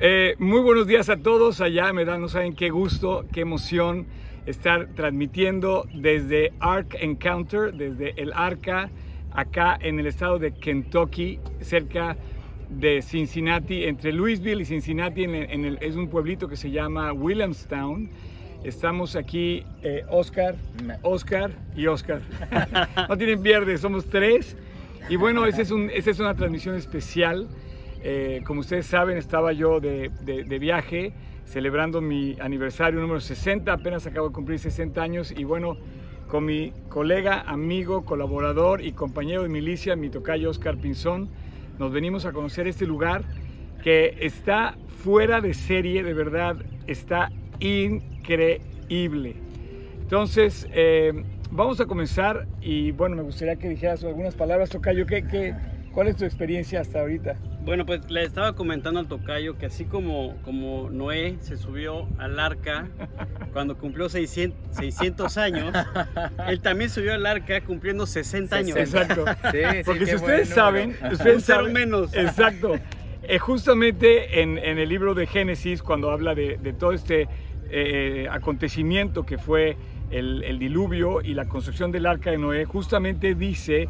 Eh, muy buenos días a todos allá, me da, no saben qué gusto, qué emoción estar transmitiendo desde Ark Encounter, desde el Arca, acá en el estado de Kentucky, cerca de Cincinnati, entre Louisville y Cincinnati, en el, es un pueblito que se llama Williamstown. Estamos aquí, eh, Oscar, Oscar y Oscar. no tienen pierde, somos tres. Y bueno, esa es, un, esa es una transmisión especial. Eh, como ustedes saben, estaba yo de, de, viaje celebrando mi aniversario número 60, apenas acabo de cumplir 60 años y bueno, con mi colega, amigo, colaborador y compañero de milicia, mi tocayo Oscar Pinzón, nos venimos a conocer este lugar que está fuera de serie, de verdad, está increíble. Entonces, eh, vamos a comenzar y bueno, me gustaría que dijeras algunas palabras, Tocayo, ¿qué, qué, cuál es tu experiencia hasta ahorita? Bueno, pues le estaba comentando al tocayo que así como, como Noé se subió al arca cuando cumplió 600, 600 años, él también subió al arca cumpliendo 60 años. Exacto. Sí, sí, Porque si ustedes saben, ustedes saben menos. Exacto. Eh, justamente en, en, el libro de Génesis, cuando habla de, de todo este eh, acontecimiento que fue el, el diluvio y la construcción del arca de Noé, justamente dice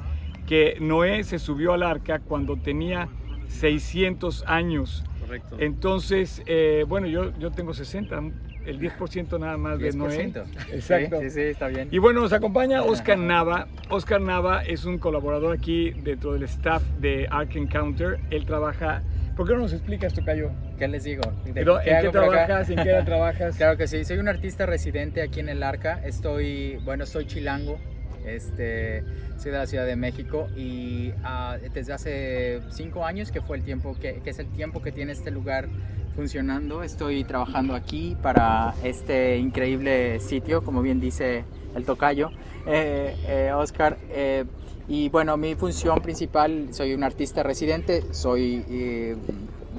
que Noé se subió al arca cuando tenía 600 años. Correcto. Entonces, eh, bueno, yo, yo tengo 60, el 10% nada más 10%. de Noé. Exacto. Sí, sí, está bien. Y bueno, nos acompaña Oscar Nava. Oscar Nava es un colaborador aquí dentro del staff de Ark Encounter. Él trabaja... ¿Por qué no nos explicas, Tocayo? ¿Qué les digo? Pero, ¿qué ¿En qué trabajas? ¿En qué trabajas? Claro que sí, soy un artista residente aquí en el Arca. Estoy, bueno, soy chilango, este, soy de la Ciudad de México y uh, desde hace cinco años, que fue el tiempo, que, es el tiempo que tiene este lugar funcionando, estoy trabajando aquí para este increíble sitio, como bien dice el tocayo, eh, eh, Oscar. Eh, y bueno, mi función principal, soy un artista residente, soy,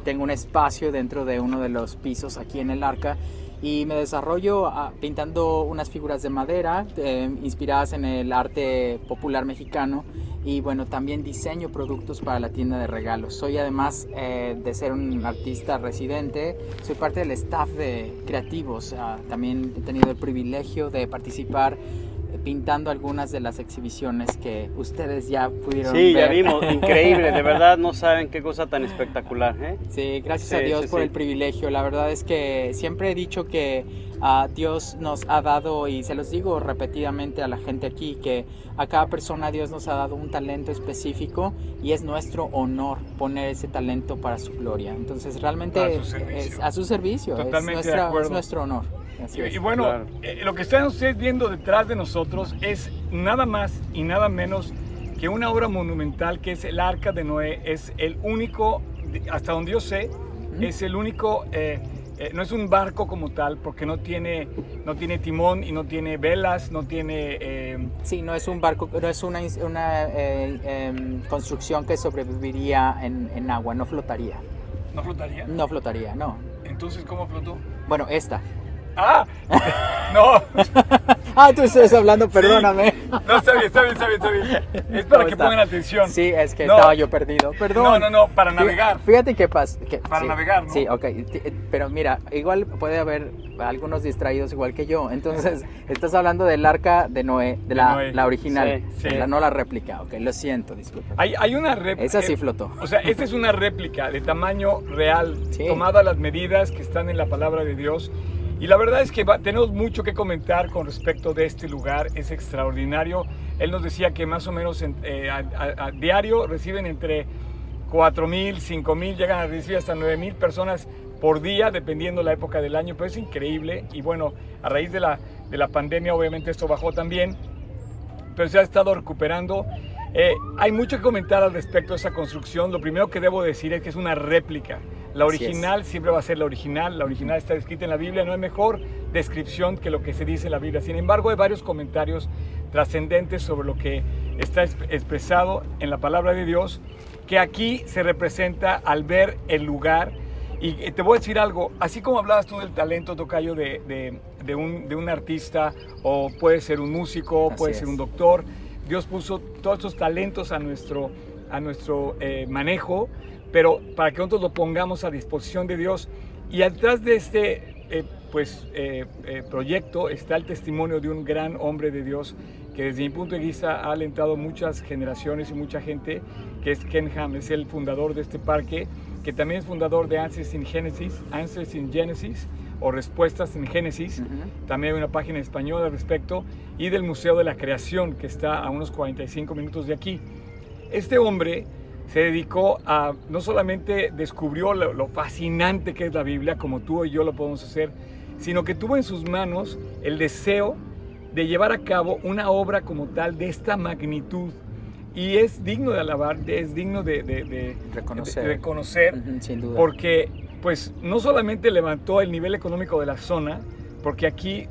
tengo un espacio dentro de uno de los pisos aquí en el Arca y me desarrollo uh, pintando unas figuras de madera eh, inspiradas en el arte popular mexicano y bueno, también diseño productos para la tienda de regalos. Soy además eh, de ser un artista residente, soy parte del staff de creativos. Uh, también he tenido el privilegio de participar pintando algunas de las exhibiciones que ustedes ya pudieron sí, ver. ya vimos, increíble, de verdad no saben qué cosa tan espectacular. ¿eh? Sí, gracias sí, a Dios sí, por sí. el privilegio. La verdad es que siempre he dicho que uh, Dios nos ha dado, y se los digo repetidamente a la gente aquí, que a cada persona Dios nos ha dado un talento específico y es nuestro honor poner ese talento para su gloria. Entonces realmente a su servicio, es, a su servicio Totalmente es, nuestra, de acuerdo. es nuestro honor. Y, y, bueno, claro. eh, lo que están ustedes viendo detrás de nosotros es nada más y nada menos que una obra monumental que es el Arca de Noé. Es el único, hasta donde yo sé, ¿Mm? es el único, eh, eh, no es un barco como tal, porque no tiene, no tiene timón y no tiene velas, no tiene... eh, Sí, no es un barco, no es una, una em, construcción que sobreviviría en, en agua, no flotaría. ¿No flotaría? No flotaría, no. Entonces, ¿cómo flotó? Bueno, esta. ¡Ah! ¡No! ah, tú estás hablando, perdóname. Sí. No, está bien, está bien, está bien, está bien. Es para que está? pongan atención. Sí, es que no. estaba yo perdido. Perdón. No, no, no, para navegar. Fíjate qué pasa. Que, para sí, navegar, ¿no? Sí, ok. Pero mira, igual puede haber algunos distraídos igual que yo. Entonces, estás hablando del arca de Noé, de, de la, Noé. la, original, sí. La, no la réplica. Ok, lo siento, disculpa. Hay, hay una réplica. Esa sí flotó. O sea, esta es una réplica de tamaño real, tomada las medidas que están en la palabra de Dios. Y la verdad es que va, tenemos mucho que comentar con respecto de este lugar, es extraordinario. Él nos decía que más o menos en, eh, a, a, a, diario reciben entre 4 mil, 5 mil, llegan a recibir hasta 9 mil personas por día, dependiendo la época del año, pero es increíble. Y bueno, a raíz de la, de la pandemia obviamente esto bajó también, pero se ha estado recuperando. Eh, hay mucho que comentar al respecto de esa construcción. Lo primero que debo decir es que es una réplica. La original siempre va a ser la original. La original está escrita en la Biblia. No hay mejor descripción que lo que se dice en la Biblia. Sin embargo, hay varios comentarios trascendentes sobre lo que está expresado en la palabra de Dios, que aquí se representa al ver el lugar. Y te voy a decir algo, así como hablabas tú del talento, Tocayo, de, de, de, un, de un, artista, o puede ser un músico, así puede es. ser un doctor, Dios puso todos estos talentos a nuestro, a nuestro eh, manejo pero para que nosotros lo pongamos a disposición de Dios. Y atrás de este eh, pues, eh, eh, proyecto está el testimonio de un gran hombre de Dios que desde mi punto de vista ha alentado muchas generaciones y mucha gente, que es Ken Ham, es el fundador de este parque, que también es fundador de Answers in Genesis, Answers in Genesis o Respuestas en Génesis, también hay una página en español al respecto, y del Museo de la Creación, que está a unos 45 minutos de aquí. Este hombre se dedicó a, no solamente descubrió lo, lo fascinante que es la Biblia, como tú y yo lo podemos hacer, sino que tuvo en sus manos el deseo de llevar a cabo una obra como tal de esta magnitud. Y es digno de alabar, es digno de, reconocer, sin duda. porque pues no solamente levantó el nivel económico de la zona, porque aquí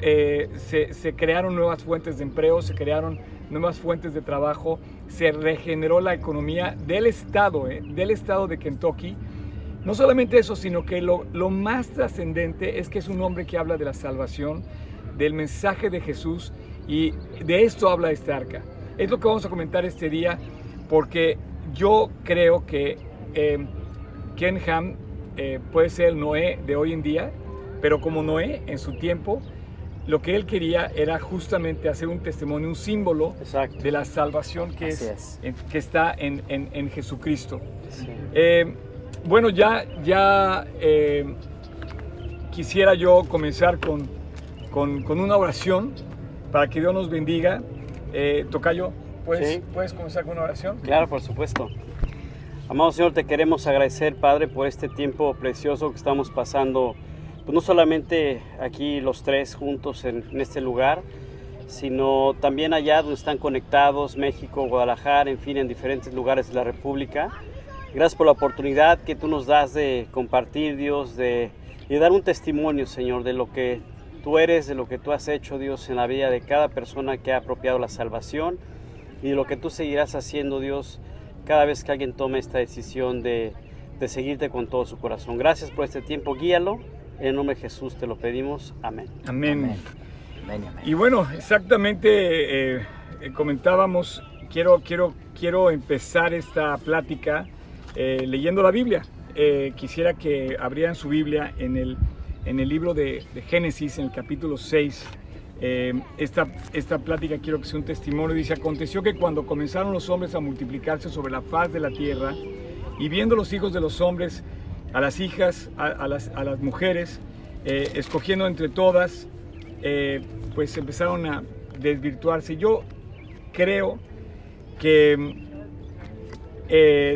eh, se, crearon nuevas fuentes de empleo, se crearon nuevas fuentes de trabajo, se regeneró la economía del estado, eh, del estado de Kentucky. No solamente eso, sino que lo, lo más trascendente es que es un hombre que habla de la salvación, del mensaje de Jesús y de esto habla este arca. Es lo que vamos a comentar este día porque yo creo que eh, Ken Ham eh, puede ser el Noé de hoy en día, pero como Noé en su tiempo, lo que él quería era justamente hacer un testimonio, un símbolo de la salvación que, es, que está en, en, Jesucristo. Eh, bueno, ya, ya quisiera yo comenzar con con, con una oración para que Dios nos bendiga. Eh, Tocayo, ¿puedes, ¿puedes comenzar con una oración? Claro, por supuesto. Amado Señor, te queremos agradecer, Padre, por este tiempo precioso que estamos pasando, pues no solamente aquí los tres juntos en, este lugar, sino también allá donde están conectados, México, Guadalajara, en fin, en diferentes lugares de la República. Gracias por la oportunidad que tú nos das de compartir, Dios, de, de dar un testimonio, Señor, de lo que tú eres, de lo que tú has hecho, Dios, en la vida de cada persona que ha apropiado la salvación y de lo que tú seguirás haciendo, Dios, cada vez que alguien tome esta decisión de, seguirte con todo su corazón. Gracias por este tiempo, guíalo. En el nombre de Jesús te lo pedimos. Amén. Amén. Y bueno, exactamente eh, eh, comentábamos, quiero, quiero, quiero empezar esta plática eh, leyendo la Biblia. quisiera que abrieran su Biblia en el en el libro de, Génesis, en el capítulo 6, eh, esta, esta plática quiero que sea un testimonio. Dice, aconteció que cuando comenzaron los hombres a multiplicarse sobre la faz de la tierra, y viendo los hijos de los hombres a las hijas, a, las, a las, mujeres, eh, escogiendo entre todas, eh, pues empezaron a desvirtuarse. Yo creo que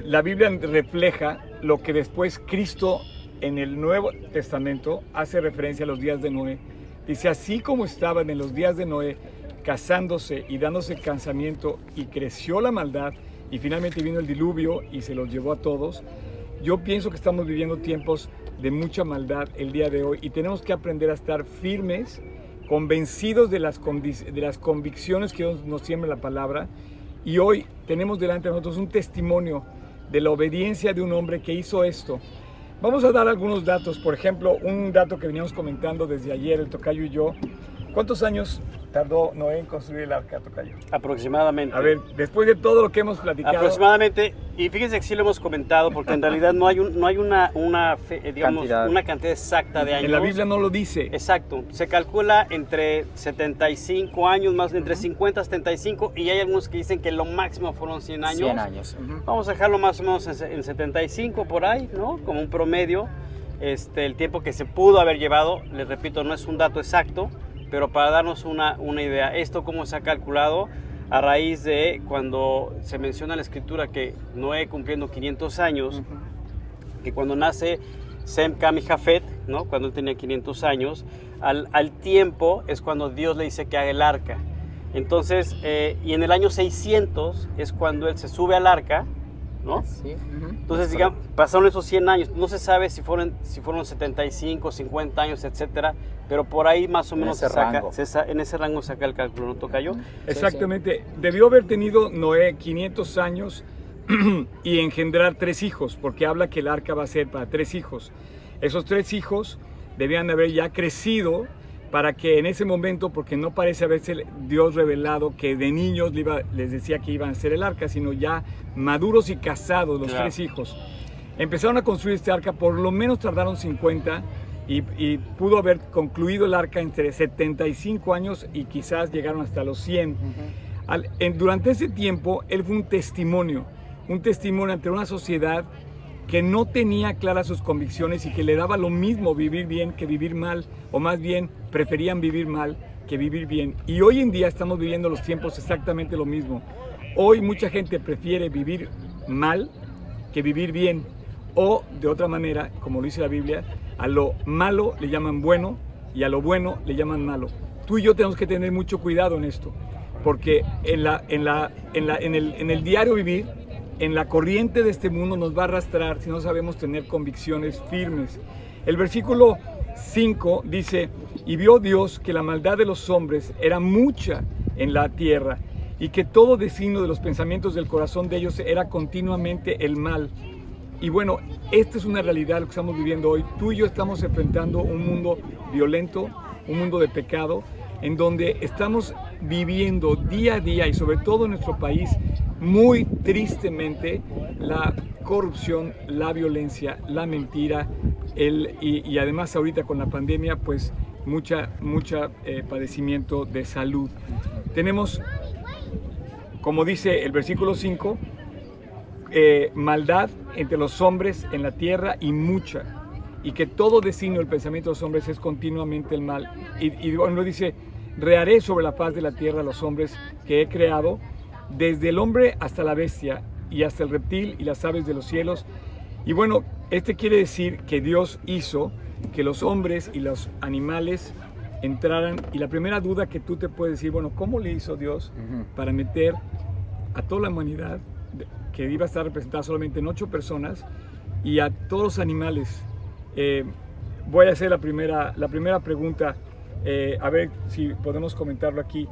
la Biblia refleja lo que después Cristo en el Nuevo Testamento hace referencia a los días de Noé. Dice, así como estaban en los días de Noé, casándose y dándose cansamiento y creció la maldad y finalmente vino el diluvio y se los llevó a todos, yo pienso que estamos viviendo tiempos de mucha maldad el día de hoy y tenemos que aprender a estar firmes, convencidos de las, de las convicciones que nos siembra la palabra. Y hoy tenemos delante de nosotros un testimonio de la obediencia de un hombre que hizo esto Vamos a dar algunos datos, por ejemplo, un dato que veníamos comentando desde ayer, el Tocayo y yo. ¿Cuántos años tardó Noé en construir el arca, Tocayo? Aproximadamente. A ver, después de todo lo que hemos platicado. Aproximadamente, y fíjense que sí lo hemos comentado, porque en realidad no hay, no hay una, una, eh, digamos, cantidad. una cantidad exacta de años. En la Biblia no lo dice. Exacto. Se calcula entre 75 años, más entre 50 y 75, y hay algunos que dicen que lo máximo fueron 100 años. 100 años. Vamos a dejarlo más o menos en, 75 por ahí, ¿no? Como un promedio. Este, el tiempo que se pudo haber llevado, les repito, no es un dato exacto, pero para darnos una, una idea, esto cómo se ha calculado a raíz de cuando se menciona en la escritura que Noé cumpliendo 500 años, que cuando nace Sem, Cam y Jafet, ¿no? cuando él tenía 500 años, al, al, tiempo es cuando Dios le dice que haga el arca. Entonces, eh, y en el año 600 es cuando él se sube al arca ¿no? Entonces, digamos, pasaron esos 100 años, no se sabe si fueron, si fueron 75, 50 años, etcétera, pero por ahí más o menos en ese, se saca, rango. en ese rango saca el cálculo, ¿no toca yo? Exactamente, debió haber tenido Noé 500 años y engendrar tres hijos, porque habla que el arca va a ser para tres hijos. Esos tres hijos debían haber ya crecido para que en ese momento, porque no parece haberse Dios revelado que de niños les decía que iban a ser el arca, sino ya maduros y casados los tres hijos. empezaron a construir este arca, por lo menos tardaron 50 y, pudo haber concluido el arca entre 75 años y quizás llegaron hasta los 100. durante ese tiempo, él fue un testimonio, un testimonio ante una sociedad que no tenía claras sus convicciones y que le daba lo mismo vivir bien que vivir mal, o más bien preferían vivir mal que vivir bien. Y hoy en día estamos viviendo los tiempos exactamente lo mismo. Hoy mucha gente prefiere vivir mal que vivir bien. O de otra manera, como lo dice la Biblia, a lo malo le llaman bueno y a lo bueno le llaman malo. Tú y yo tenemos que tener mucho cuidado en esto, porque en, la, en, la, en, la, en, el, en el diario vivir, en la corriente de este mundo nos va a arrastrar si no sabemos tener convicciones firmes. El versículo 5 dice, y vio Dios que la maldad de los hombres era mucha en la tierra y que todo designio de los pensamientos del corazón de ellos era continuamente el mal. Y bueno, esta es una realidad lo que estamos viviendo hoy. Tú y yo estamos enfrentando un mundo violento, un mundo de pecado, en donde estamos viviendo día a día y sobre todo en nuestro país muy tristemente la corrupción, la violencia, la mentira, el, y, además ahorita con la pandemia pues mucha, mucha eh, padecimiento de salud. Tenemos, como dice el versículo 5, eh, maldad entre los hombres en la tierra y mucha, y que todo designio del pensamiento de los hombres es continuamente el mal. Y, y dice, reharé sobre la faz de la tierra a los hombres que he creado, desde el hombre hasta la bestia, y hasta el reptil y las aves de los cielos. Y bueno, este quiere decir que Dios hizo que los hombres y los animales entraran. Y la primera duda que tú te puedes decir, bueno, ¿cómo le hizo Dios para meter a toda la humanidad que iba a estar representada solamente en ocho personas y a todos los animales. Eh, voy a hacer la primera, la primera pregunta, eh, a ver si podemos comentarlo aquí.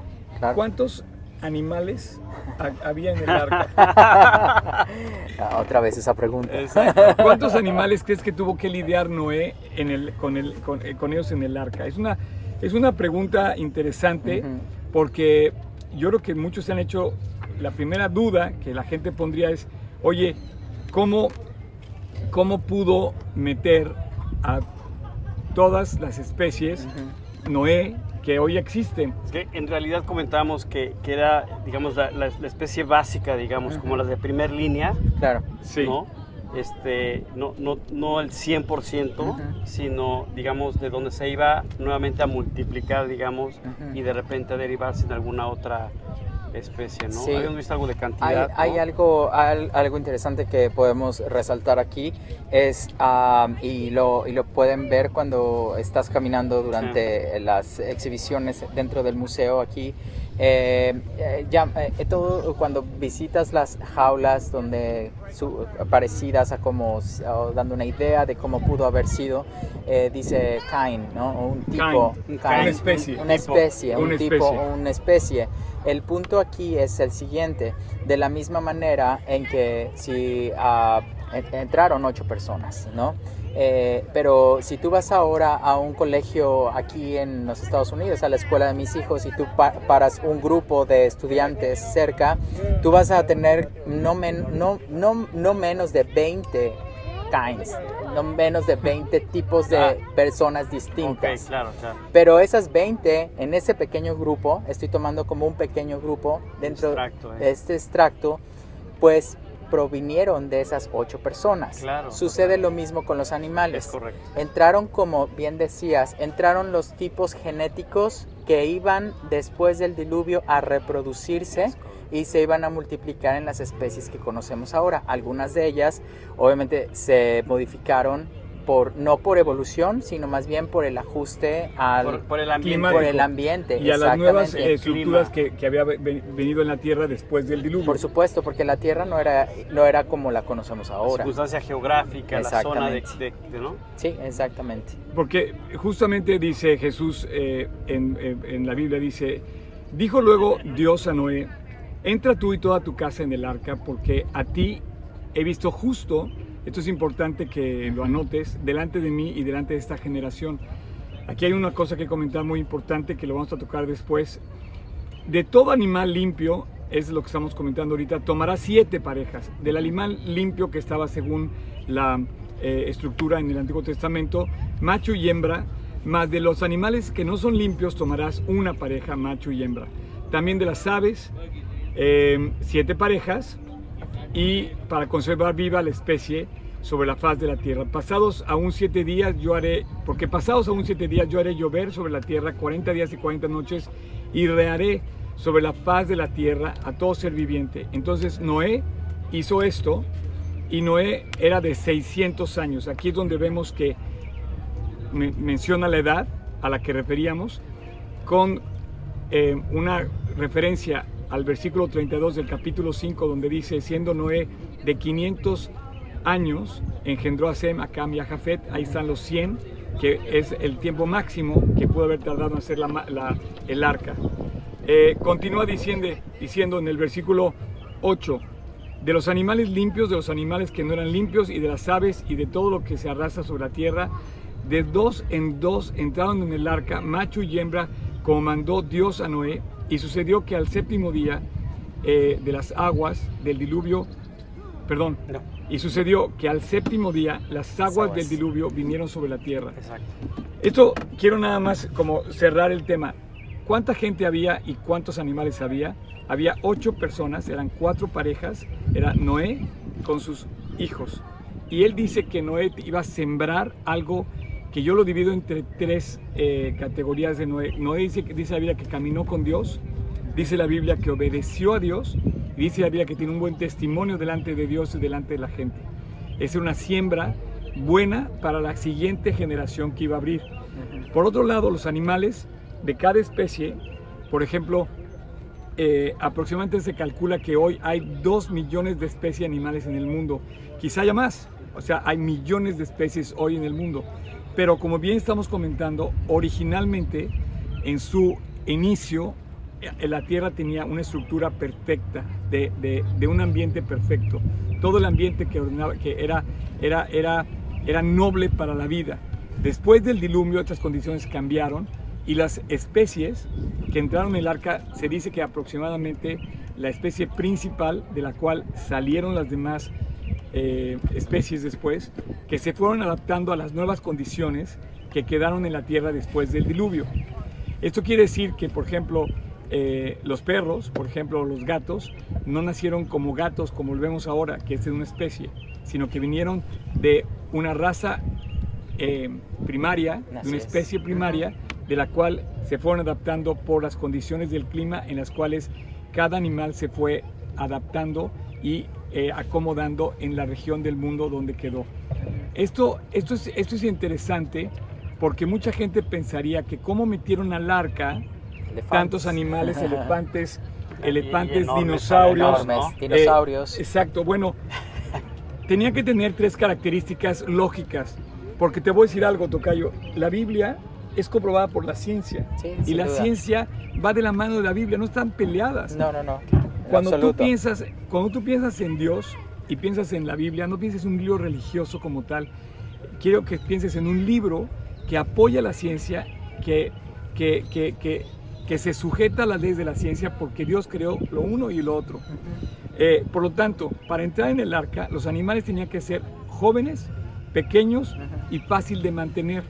¿Cuántos animales había en el arca? Ah, otra vez esa pregunta. ¿Cuántos animales crees que tuvo que lidiar Noé en el, con, el, con, eh, con, ellos en el arca? Es una, es una pregunta interesante porque yo creo que muchos se han hecho la primera duda que la gente pondría es, oye, ¿cómo, cómo pudo meter a todas las especies Noé que hoy existen. que en realidad comentamos que, que era, digamos, la, la, especie básica, digamos, como las de primer línea. Claro. Sí. ¿no? Este, no, no, no el 100%, sino, digamos, de donde se iba nuevamente a multiplicar, digamos, y de repente a derivarse en alguna otra especie, ¿no? Sí. Habíamos visto algo de cantidad. Hay, algo, algo interesante que podemos resaltar aquí, es, y, lo, y lo pueden ver cuando estás caminando durante las exhibiciones dentro del museo aquí, eh, eh, ya, eh, todo, cuando visitas las jaulas donde parecidas a como dando una idea de cómo pudo haber sido, dice kind, ¿no? Un tipo, una especie, una especie, un tipo, una especie. El punto aquí es el siguiente, de la misma manera en que si uh, entraron ocho personas, ¿no? Eh, pero si tú vas ahora a un colegio aquí en los Estados Unidos, a la escuela de mis hijos, y tú paras un grupo de estudiantes cerca, tú vas a tener no, no, no, no menos de 20 kinds, no menos de 20 tipos de ah. personas distintas. claro, claro. Pero esas 20, en ese pequeño grupo, estoy tomando como un pequeño grupo dentro de eh. este extracto, pues provinieron de esas ocho personas. Sucede lo mismo con los animales. Entraron, como bien decías, entraron los tipos genéticos que iban después del diluvio a reproducirse y se iban a multiplicar en las especies que conocemos ahora. Algunas de ellas obviamente se modificaron por, no por evolución, sino más bien por el ajuste al por, el ambiente, por el ambiente y a las nuevas eh, estructuras que, que, había venido en la Tierra después del diluvio. Por supuesto, porque la Tierra no era, no era como la conocemos ahora. La circunstancia geográfica, la zona de, ¿no? Sí, exactamente. Porque justamente dice Jesús eh, en, en la Biblia, dice, dijo luego Dios a Noé, entra tú y toda tu casa en el arca, porque a ti he visto justo esto es importante que lo anotes delante de mí y delante de esta generación. Aquí hay una cosa que comentar muy importante que lo vamos a tocar después. De todo animal limpio es lo que estamos comentando ahorita, tomará siete parejas del animal limpio que estaba según la eh, estructura en el Antiguo Testamento, macho y hembra, más de los animales que no son limpios tomarás una pareja, macho y hembra. También de las aves, eh, siete parejas, y para conservar viva la especie sobre la faz de la tierra. Pasados aún siete días yo haré, porque pasados aún siete días yo haré llover sobre la tierra 40 días y 40 noches y rearé sobre la faz de la tierra a todo ser viviente. Entonces Noé hizo esto y Noé era de 600 años. Aquí es donde vemos que menciona la edad a la que referíamos con eh, una referencia al versículo 32 del capítulo 5 donde dice, siendo Noé de 500 años, engendró a Sem, a Cam y a Jafet, ahí están los 100, que es el tiempo máximo que pudo haber tardado en hacer la, el arca. Eh, continúa diciendo, diciendo en el versículo 8, de los animales limpios, de los animales que no eran limpios, y de las aves y de todo lo que se arrastra sobre la tierra, de dos en dos entraron en el arca, macho y hembra, como mandó Dios a Noé, y sucedió que al séptimo día eh, de las aguas del diluvio, perdón, y sucedió que al séptimo día las aguas, del diluvio vinieron sobre la tierra. Exacto. Esto quiero nada más como cerrar el tema. ¿Cuánta gente había y cuántos animales había? Había ocho personas, eran cuatro parejas, era Noé con sus hijos. Y él dice que Noé iba a sembrar algo que yo lo divido entre tres eh, categorías de Noé. Noé dice, dice la Biblia que caminó con Dios, dice la Biblia que obedeció a Dios y dice la Biblia que tiene un buen testimonio delante de Dios y delante de la gente. Es una siembra buena para la siguiente generación que iba a abrir. Por otro lado, los animales de cada especie, por ejemplo, eh, aproximadamente se calcula que hoy hay 2 millones de especies animales en el mundo, quizá haya más, o sea, hay millones de especies hoy en el mundo. Pero como bien estamos comentando, originalmente en su inicio eh, la Tierra tenía una estructura perfecta, de, un ambiente perfecto. Todo el ambiente que, ordenaba, que era, era, era, era noble para la vida. Después del diluvio, estas condiciones cambiaron y las especies que entraron en el arca, se dice que aproximadamente la especie principal de la cual salieron las demás eh, especies después, que se fueron adaptando a las nuevas condiciones que quedaron en la tierra después del diluvio. Esto quiere decir que, por ejemplo, eh, los perros, por ejemplo, los gatos, no nacieron como gatos como lo vemos ahora, que es de una especie, sino que vinieron de una raza eh, primaria, de una especie primaria, de la cual se fueron adaptando por las condiciones del clima en las cuales cada animal se fue adaptando y eh, acomodando en la región del mundo donde quedó. Esto, esto, es, esto es interesante porque mucha gente pensaría que cómo metieron al arca tantos animales, elefantes, elefantes, dinosaurios. dinosaurios. Eh, exacto, bueno, tenía que tener tres características lógicas, porque te voy a decir algo, Tocayo, la Biblia es comprobada por la ciencia y la ciencia va de la mano de la Biblia, no están peleadas. No, no, no. Cuando tú, piensas, cuando tú piensas en Dios y piensas en la Biblia, no pienses en un libro religioso como tal. Quiero que pienses en un libro que apoya la ciencia, que, que, que, que, se sujeta a las leyes de la ciencia porque Dios creó lo uno y lo otro. Eh, por lo tanto, para entrar en el arca, los animales tenían que ser jóvenes, pequeños y fácil de mantener.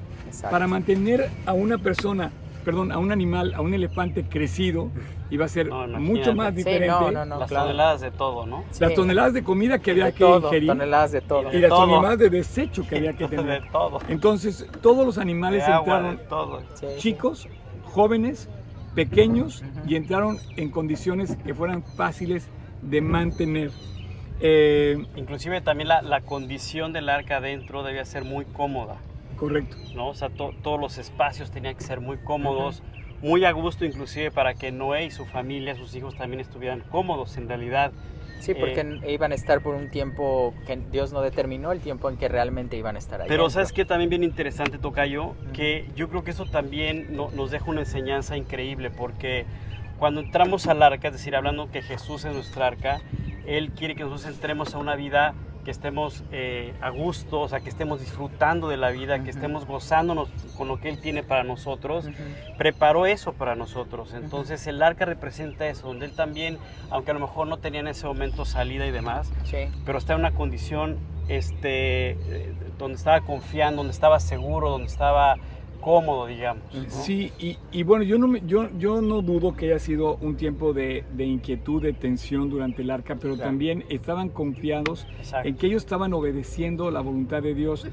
Para mantener a una persona perdón, a un animal, a un elefante crecido, iba a ser mucho más diferente. las toneladas de todo, ¿no? Las toneladas de comida que había que ingerir. Toneladas de todo. Y, las toneladas de desecho que había que tener. de todo. Entonces, todos los animales entraron chicos, jóvenes, pequeños y entraron en condiciones que fueran fáciles de mantener. Eh, Inclusive también la, la condición del arca adentro debía ser muy cómoda. Correcto. ¿no? O sea, todos los espacios tenían que ser muy cómodos, muy a gusto inclusive para que Noé y su familia, sus hijos también estuvieran cómodos en realidad. Sí, porque eh, iban a estar por un tiempo que Dios no determinó el tiempo en que realmente iban a estar ahí. Pero sabes que también bien interesante, Tocayo, que yo creo que eso también nos deja una enseñanza increíble, porque cuando entramos al arca, es decir, hablando que Jesús es nuestra arca, Él quiere que nosotros entremos a una vida que estemos eh, a gusto, o sea, que estemos disfrutando de la vida, que estemos gozándonos con lo que Él tiene para nosotros, preparó eso para nosotros. Entonces el arca representa eso, donde Él también, aunque a lo mejor no tenía en ese momento salida y demás, pero está en una condición este, eh, donde estaba confiando, donde estaba seguro, donde estaba cómodo, digamos. Sí, y, bueno, yo no, yo, yo no dudo que haya sido un tiempo de, inquietud, de tensión durante el arca, pero también estaban confiados en que ellos estaban obedeciendo la voluntad de Dios.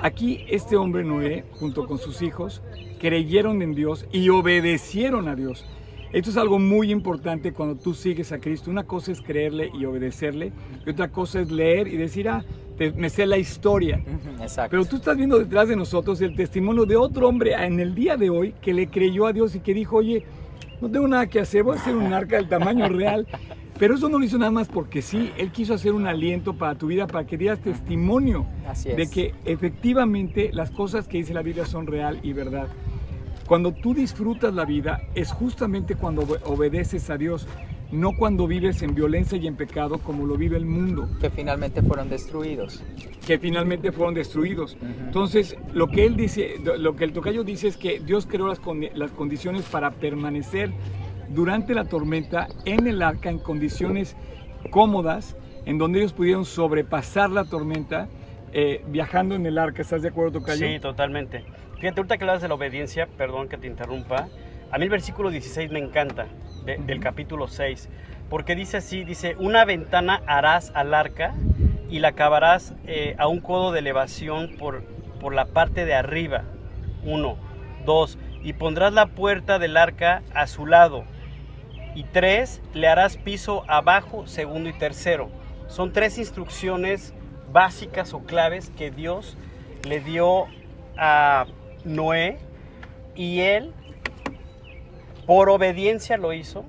Aquí este hombre Noé, junto con sus hijos, creyeron en Dios y obedecieron a Dios. Esto es algo muy importante cuando tú sigues a Cristo. Una cosa es creerle y obedecerle, y otra cosa es leer y decir, ah, me sé la historia. Exacto. Pero tú estás viendo detrás de nosotros el testimonio de otro hombre en el día de hoy que le creyó a Dios y que dijo, oye, no tengo nada que hacer, voy a hacer un arca del tamaño real. Pero eso no lo hizo nada más porque sí, Él quiso hacer un aliento para tu vida, para que dieras testimonio de que efectivamente las cosas que dice la Biblia son real y verdad. Cuando tú disfrutas la vida es justamente cuando obedeces a Dios no cuando vives en violencia y en pecado como lo vive el mundo. Que finalmente fueron destruidos. Que finalmente fueron destruidos. Entonces, lo que él dice, lo que el tocayo dice es que Dios creó las, las condiciones para permanecer durante la tormenta en el arca en condiciones cómodas, en donde ellos pudieron sobrepasar la tormenta eh, viajando en el arca. ¿Estás de acuerdo, Tocayo? Sí, totalmente. Fíjate, ahorita que hablas de la obediencia, perdón que te interrumpa, a mí el versículo 16 me encanta del capítulo 6, porque dice así, dice, una ventana harás al arca y la acabarás eh, a un codo de elevación por, por la parte de arriba. Uno. Dos. Y pondrás la puerta del arca a su lado. Y tres, le harás piso abajo, segundo y tercero. Son tres instrucciones básicas o claves que Dios le dio a Noé y él por obediencia lo hizo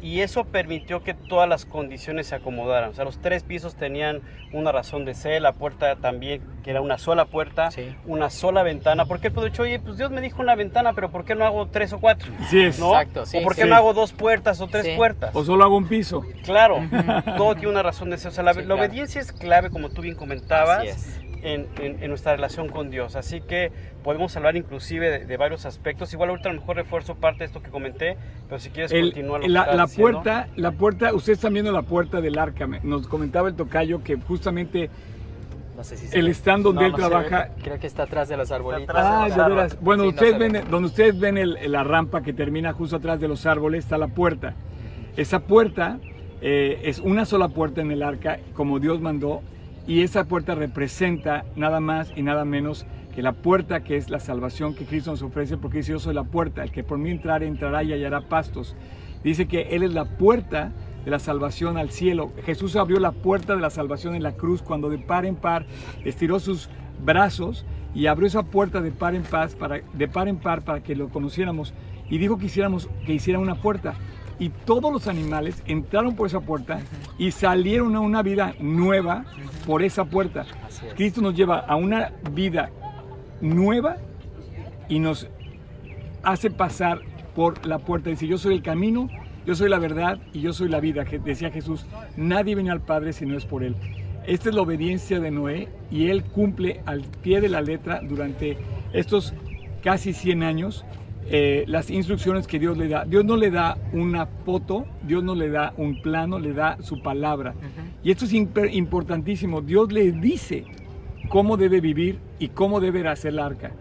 y eso permitió que todas las condiciones se acomodaran. O sea, los tres pisos tenían una razón de ser, la puerta también, que era una sola puerta, una sola ventana. Porque él pudo decir, oye, pues Dios me dijo una ventana, pero ¿por qué no hago tres o cuatro? Sí, exacto. o ¿por qué no hago dos puertas o tres puertas? O solo hago un piso. Claro, todo tiene una razón de ser. O sea, la, obediencia es clave, como tú bien comentabas en, nuestra relación con Dios. Así que podemos hablar inclusive de, varios aspectos. Igual ahorita a lo mejor refuerzo parte de esto que comenté, pero si quieres continuar. Lo la, la puerta, la puerta, ustedes están viendo la puerta del arca. Nos comentaba el tocayo que justamente el stand donde él trabaja. creo que está atrás de los arbolitos. Ah, de veras. Bueno, ustedes ven, donde ustedes ven la rampa que termina justo atrás de los árboles, está la puerta. Esa puerta eh, es una sola puerta en el arca, como Dios mandó, y esa puerta representa nada más y nada menos que la puerta que es la salvación que Cristo nos ofrece, porque dice yo soy la puerta, el que por mí entrar entrará y hallará pastos. Dice que Él es la puerta de la salvación al cielo. Jesús abrió la puerta de la salvación en la cruz cuando de par en par estiró sus brazos y abrió esa puerta de par en par para, de par en par para que lo conociéramos y dijo que hiciéramos que hiciera una puerta y todos los animales entraron por esa puerta y salieron a una vida nueva por esa puerta. Cristo nos lleva a una vida nueva y nos hace pasar por la puerta. Dice, yo soy el camino, yo soy la verdad y yo soy la vida. Decía Jesús, nadie viene al Padre si no es por Él. Esta es la obediencia de Noé y Él cumple al pie de la letra durante estos casi 100 años eh, las instrucciones que Dios le da. Dios no le da una foto, Dios no le da un plano, le da su palabra. Y esto es importantísimo. Dios le dice cómo debe vivir y cómo debe hacer el arca.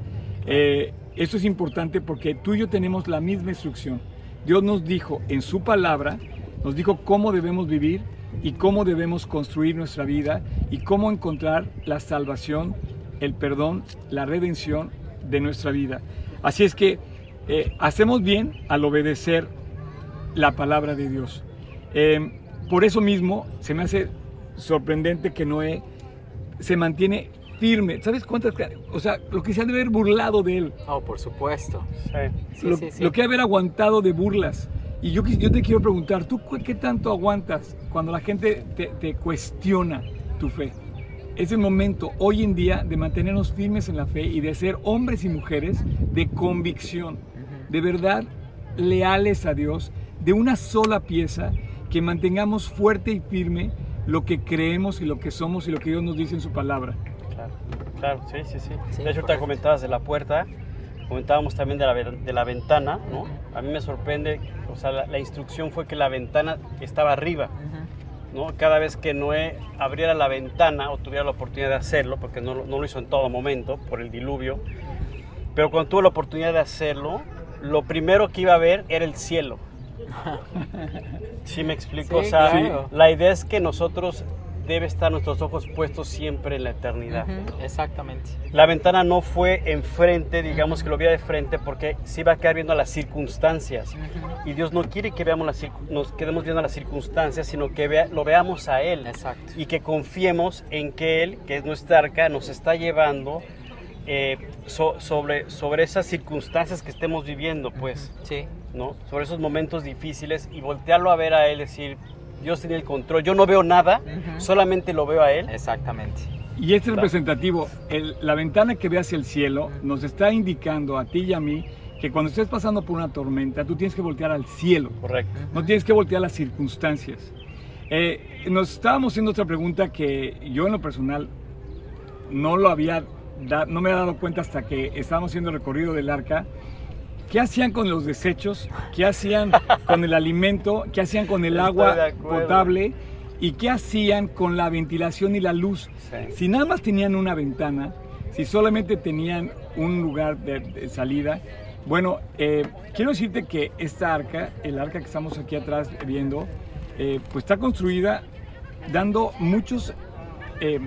Eh, esto es importante porque tú y yo tenemos la misma instrucción. Dios nos dijo en su palabra, nos dijo cómo debemos vivir y cómo debemos construir nuestra vida y cómo encontrar la salvación, el perdón, la redención de nuestra vida. Así es que eh, hacemos bien al obedecer la palabra de Dios. Eh, por eso mismo se me hace sorprendente que Noé se mantiene firme. ¿Sabes cuántas? O sea, lo que se ha de haber burlado de él. Oh, por supuesto. Sí. lo, lo, que ha de haber aguantado de burlas. Y yo, yo te quiero preguntar, ¿tú qué tanto aguantas cuando la gente te, te cuestiona tu fe? es el momento hoy en día de mantenernos firmes en la fe y de ser hombres y mujeres de convicción de verdad leales a Dios, de una sola pieza, que mantengamos fuerte y firme lo que creemos y lo que somos y lo que Dios nos dice en su palabra. Claro, claro, sí, sí, sí. de hecho, te comentabas de la puerta, comentábamos también de la, de la ventana, ¿no? A mí me sorprende, o sea, la, instrucción fue que la ventana estaba arriba. ¿no? Cada vez que Noé abriera la ventana o tuviera la oportunidad de hacerlo, porque no, no lo hizo en todo momento por el diluvio, pero cuando tuvo la oportunidad de hacerlo, lo primero que iba a ver era el cielo. ¿Sí me explico? o sea, la idea es que nosotros debe estar nuestros ojos puestos siempre en la eternidad. Exactamente. La ventana no fue enfrente, digamos que lo vea de frente, porque se iba a quedar viendo las circunstancias. Y Dios no quiere que veamos las, nos quedemos viendo las circunstancias, sino que vea, lo veamos a Él. Exacto. Y que confiemos en que Él, que es nuestra arca, nos está llevando eh, sobre, sobre esas circunstancias que estemos viviendo, pues. Sí. ¿no? Sobre esos momentos difíciles y voltearlo a ver a Él, decir, Dios tiene el control. Yo no veo nada, solamente lo veo a Él. Exactamente. Y este representativo, la ventana que ve hacia el cielo, nos está indicando a ti y a mí que cuando estés pasando por una tormenta, tú tienes que voltear al cielo. Correcto. No tienes que voltear las circunstancias. Eh, nos estábamos haciendo otra pregunta que yo en lo personal no lo había, no me había dado cuenta hasta que estábamos haciendo el recorrido del arca ¿Qué hacían con los desechos? ¿Qué hacían con el alimento? ¿Qué hacían con el agua potable? ¿Y qué hacían con la ventilación y la luz? Si nada más tenían una ventana, si solamente tenían un lugar de, salida, bueno, eh, quiero decirte que esta arca, el arca que estamos aquí atrás viendo, eh, pues está construida dando muchos eh,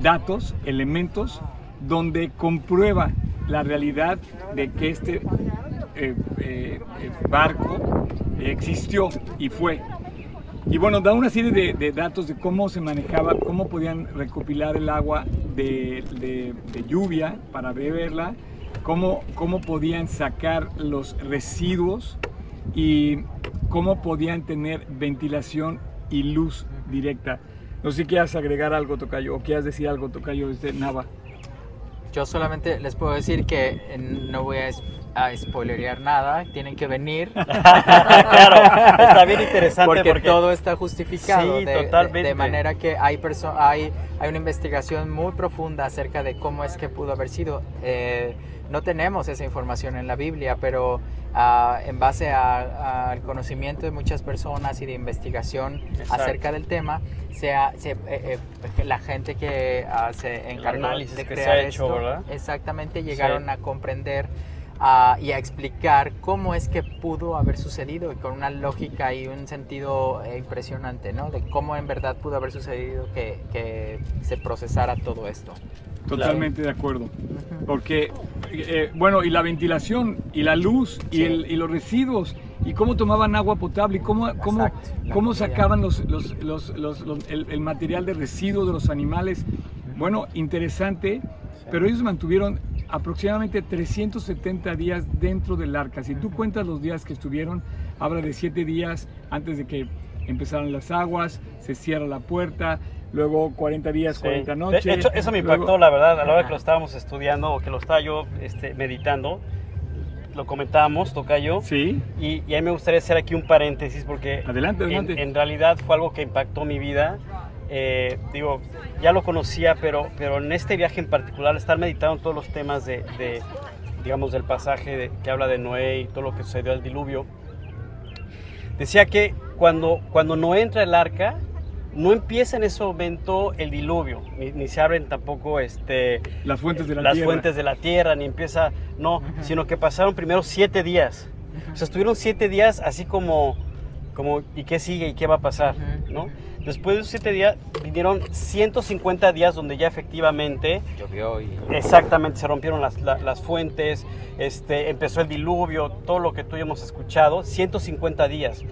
datos, elementos, donde comprueba la realidad de que este eh, eh, barco existió y fue. Y bueno, da una serie de, datos de cómo se manejaba, cómo podían recopilar el agua de, lluvia para beberla, cómo, cómo podían sacar los residuos y cómo podían tener ventilación y luz directa. No sé si quieras agregar algo, Tocayo, o quieras decir algo, Tocayo, desde Nava. Yo solamente les puedo decir que eh, no voy a, a spoilerear nada, tienen que venir. claro, está bien interesante porque, todo está justificado. de, totalmente. De, manera que hay, hay, hay una investigación muy profunda acerca de cómo es que pudo haber sido. Eh, no tenemos esa información en la Biblia, pero ah, en base al conocimiento de muchas personas y de investigación acerca del tema, sea, se, eh, eh, la gente que uh, se encargó de crear esto, exactamente llegaron a comprender y a explicar cómo es que pudo haber sucedido y con una lógica y un sentido eh, impresionante, ¿no? De cómo en verdad pudo haber sucedido que, que se procesara todo esto. Totalmente de acuerdo. Porque, eh, bueno, y la ventilación, y la luz, y, el, y, los residuos, y cómo tomaban agua potable, y cómo, cómo, cómo sacaban los, los, los, el, material de residuos de los animales. Bueno, interesante, pero ellos mantuvieron aproximadamente 370 días dentro del arca. Si tú cuentas los días que estuvieron, habla de 7 días antes de que empezaran las aguas, se cierra la puerta, luego 40 días, 40 noches. De hecho, eso me impactó, la verdad, a la hora que lo estábamos estudiando o que lo estaba yo este, meditando. Lo comentábamos, Tocayo. Sí. Y, y a mí me gustaría hacer aquí un paréntesis porque adelante, adelante. En, realidad fue algo que impactó mi vida. Eh, digo, ya lo conocía, pero, pero en este viaje en particular, estar meditando en todos los temas de, de digamos, del pasaje que habla de Noé y todo lo que sucedió al diluvio, decía que cuando, cuando Noé entra el arca, no empieza en ese momento el diluvio, ni, se abren tampoco este, las fuentes de la las tierra. fuentes de la tierra, ni empieza, no, sino que pasaron primero siete días. O sea, estuvieron siete días así como, como, ¿y qué sigue? ¿Y qué va a pasar? ¿no? Después de esos siete días vinieron 150 días donde ya efectivamente llovió y exactamente se rompieron las, las, fuentes, este, empezó el diluvio, todo lo que tú y hemos escuchado, 150 días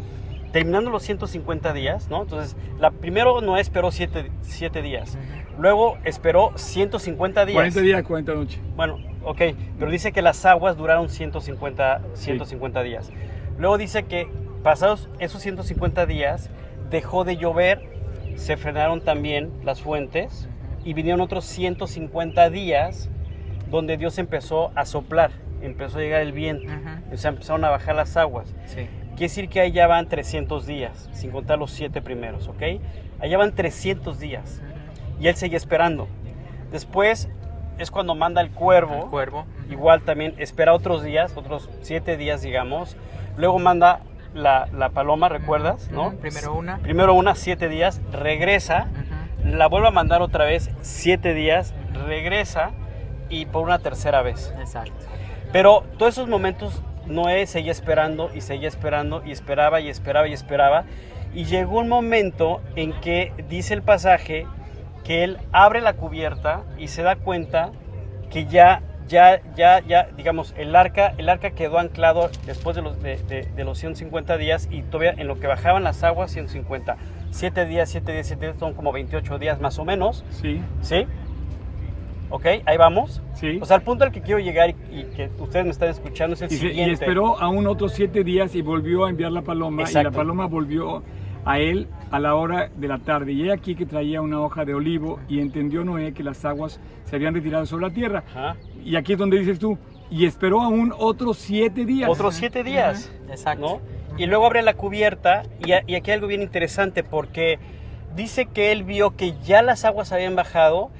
terminando los 150 días, ¿no? Entonces, la, primero no esperó 7 días. Luego esperó 150 días. 40 días, 40 noches. Bueno, ok, pero dice que las aguas duraron 150, 150 días. Luego dice que pasados esos 150 días dejó de llover, se frenaron también las fuentes y vinieron otros 150 días donde Dios empezó a soplar, empezó a llegar el viento, o sea, empezaron a bajar las aguas. Sí. Quiere decir que ahí ya van 300 días, sin contar los siete primeros, ¿ok? Allá van 300 días. Y él seguía esperando. Después es cuando manda el cuervo. El cuervo. Igual también espera otros días, otros siete días, digamos. Luego manda la, la paloma, ¿recuerdas? ¿no? Primero una. Primero una, siete días, regresa, la vuelve a mandar otra vez, siete días, regresa y por una tercera vez. Exacto. Pero todos esos momentos Noé seguía esperando y seguía esperando y esperaba y esperaba y esperaba. Y llegó un momento en que dice el pasaje que él abre la cubierta y se da cuenta que ya, ya, ya, ya, digamos, el arca, el arca quedó anclado después de los, de, de, los 150 días y todavía en lo que bajaban las aguas, 150. 7 días, 7 días, 7 días, son como 28 días más o menos. Sí. ¿Sí? ¿Ok? Ahí vamos. Sí. O sea, el punto al que quiero llegar y, que ustedes me están escuchando es el y siguiente. y esperó aún otros siete días y volvió a enviar la paloma. Y la paloma volvió a él a la hora de la tarde. Y he aquí que traía una hoja de olivo y entendió Noé que las aguas se habían retirado sobre la tierra. Y aquí es donde dices tú, y esperó aún otros siete días. Otros siete días. Exacto. Y luego abre la cubierta y, y aquí hay algo bien interesante porque dice que él vio que ya las aguas habían bajado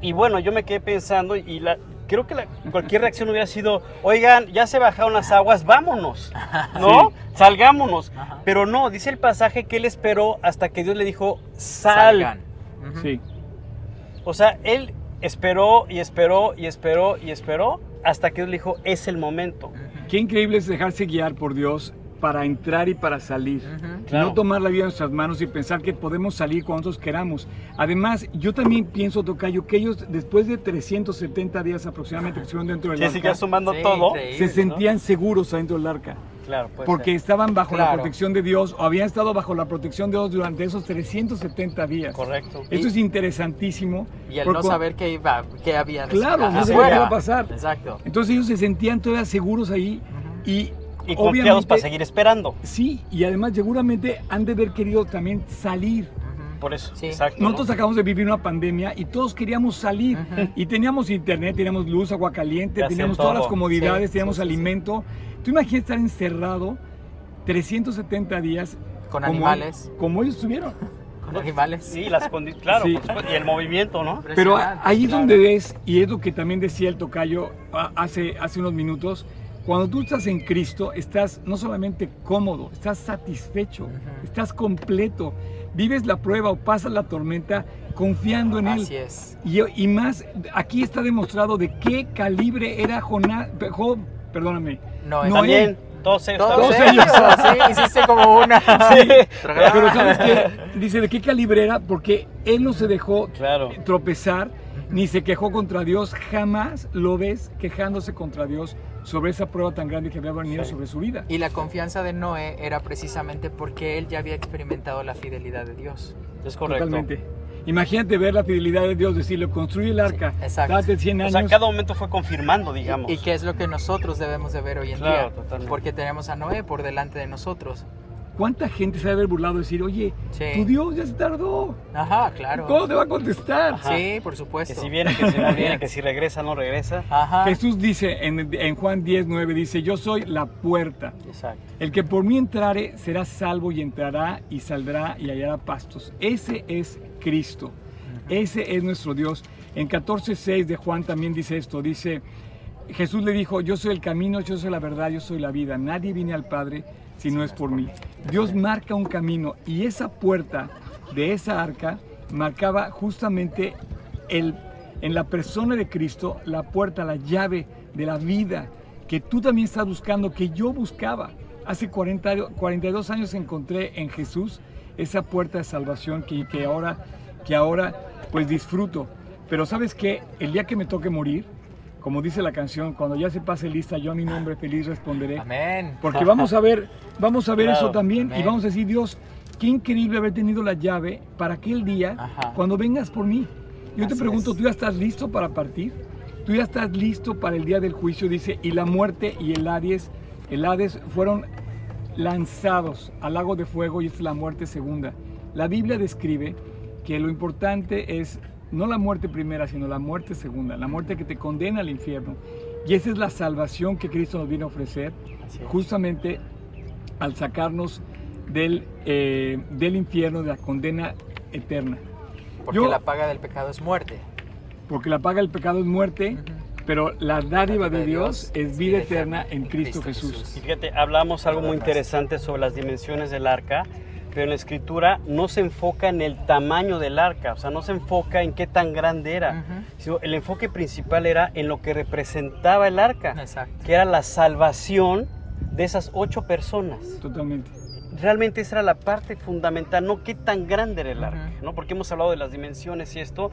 y bueno, yo me quedé pensando y la, creo que cualquier reacción hubiera sido, oigan, ya se bajaron las aguas, vámonos, ¿no? Salgámonos. Pero no, dice el pasaje que él esperó hasta que Dios le dijo, salgan. Sí. O sea, él esperó y esperó y esperó y esperó hasta que Dios le dijo, es el momento. Qué increíble es dejarse guiar por Dios para entrar y para salir. No tomar la vida en nuestras manos y pensar que podemos salir cuando nosotros queramos. Además, yo también pienso, Tocayo, que ellos después de 370 días aproximadamente que estuvieron dentro del sí, arca, sumando todo, se sentían seguros adentro del arca. Claro, porque estaban bajo la protección de Dios o habían estado bajo la protección de Dios durante esos 370 días. Correcto. Eso es interesantísimo. Y el no saber qué, iba, qué había Claro, no sabía qué iba a pasar. Exacto. Entonces ellos se sentían todavía seguros ahí y y confiados para seguir esperando. Sí, y además seguramente han de haber querido también salir. Por eso, exacto. Nosotros acabamos de vivir una pandemia y todos queríamos salir. Y teníamos internet, teníamos luz, agua caliente, teníamos todas las comodidades, teníamos alimento. Tú imaginas estar encerrado 370 días. Con animales. Como ellos estuvieron. Con animales. Sí, las claro, y el movimiento, ¿no? Pero ahí es donde ves, y es lo que también decía el tocayo hace, hace unos minutos, cuando tú estás en Cristo, estás no solamente cómodo, estás satisfecho, estás completo, vives la prueba o pasas la tormenta confiando en Él. Así es. Y, y, más, aquí está demostrado de qué calibre era Jonás, Job, perdóname. No, También, todos ellos. Todos, ellos, sí, hiciste como una. Sí. Pero ¿sabes qué? Dice de qué calibre era, porque Él no se dejó tropezar, ni se quejó contra Dios, jamás lo ves quejándose contra Dios sobre esa prueba tan grande que había venido sobre su vida. Y la confianza de Noé era precisamente porque él ya había experimentado la fidelidad de Dios. Es correcto. Totalmente. Imagínate ver la fidelidad de Dios, decirle, construye el arca, date 100 años. O sea, cada momento fue confirmando, digamos. Y, qué es lo que nosotros debemos de ver hoy en día. Porque tenemos a Noé por delante de nosotros. ¿Cuánta gente se debe haber burlado y decir, oye, tu Dios ya se tardó? Ajá, claro. ¿Cómo te va a contestar? Sí, por supuesto. Que si viene, que si no viene, que si regresa, no regresa. Ajá. Jesús dice en, en, Juan 10, 9, dice, yo soy la puerta. Exacto. El que por mí entrare será salvo y entrará y saldrá y hallará pastos. Ese es Cristo. Ese es nuestro Dios. En 14.6 de Juan también dice esto, dice, Jesús le dijo, yo soy el camino, yo soy la verdad, yo soy la vida. Nadie viene al Padre si no es por mí. Dios marca un camino y esa puerta de esa arca marcaba justamente el, en la persona de Cristo la puerta, la llave de la vida que tú también estás buscando, que yo buscaba. Hace 40, 42 años encontré en Jesús esa puerta de salvación que, que, ahora, que ahora pues disfruto. Pero sabes que el día que me toque morir, como dice la canción, cuando ya se pase lista, yo a mi nombre feliz responderé. Amén. Porque vamos a ver, vamos a ver eso también y vamos a decir, Dios, qué increíble haber tenido la llave para aquel día cuando vengas por mí. Yo te pregunto, ¿tú ya estás listo para partir? ¿Tú ya estás listo para el día del juicio? Dice, y la muerte y el Hades, el Hades fueron lanzados al lago de fuego y es la muerte segunda. La Biblia describe que lo importante es no la muerte primera, sino la muerte segunda, la muerte que te condena al infierno. Y esa es la salvación que Cristo nos viene a ofrecer, justamente al sacarnos del, eh, del infierno, de la condena eterna. Porque la paga del pecado es muerte. Porque la paga del pecado es muerte, pero la dádiva de Dios es vida eterna en Cristo Jesús. Y fíjate, hablamos algo muy interesante sobre las dimensiones del arca pero en la escritura no se enfoca en el tamaño del arca, o sea, no se enfoca en qué tan grande era, sino el enfoque principal era en lo que representaba el arca, que era la salvación de esas ocho personas. Totalmente. Realmente esa era la parte fundamental, no qué tan grande era el arca, ¿no? Porque hemos hablado de las dimensiones y esto,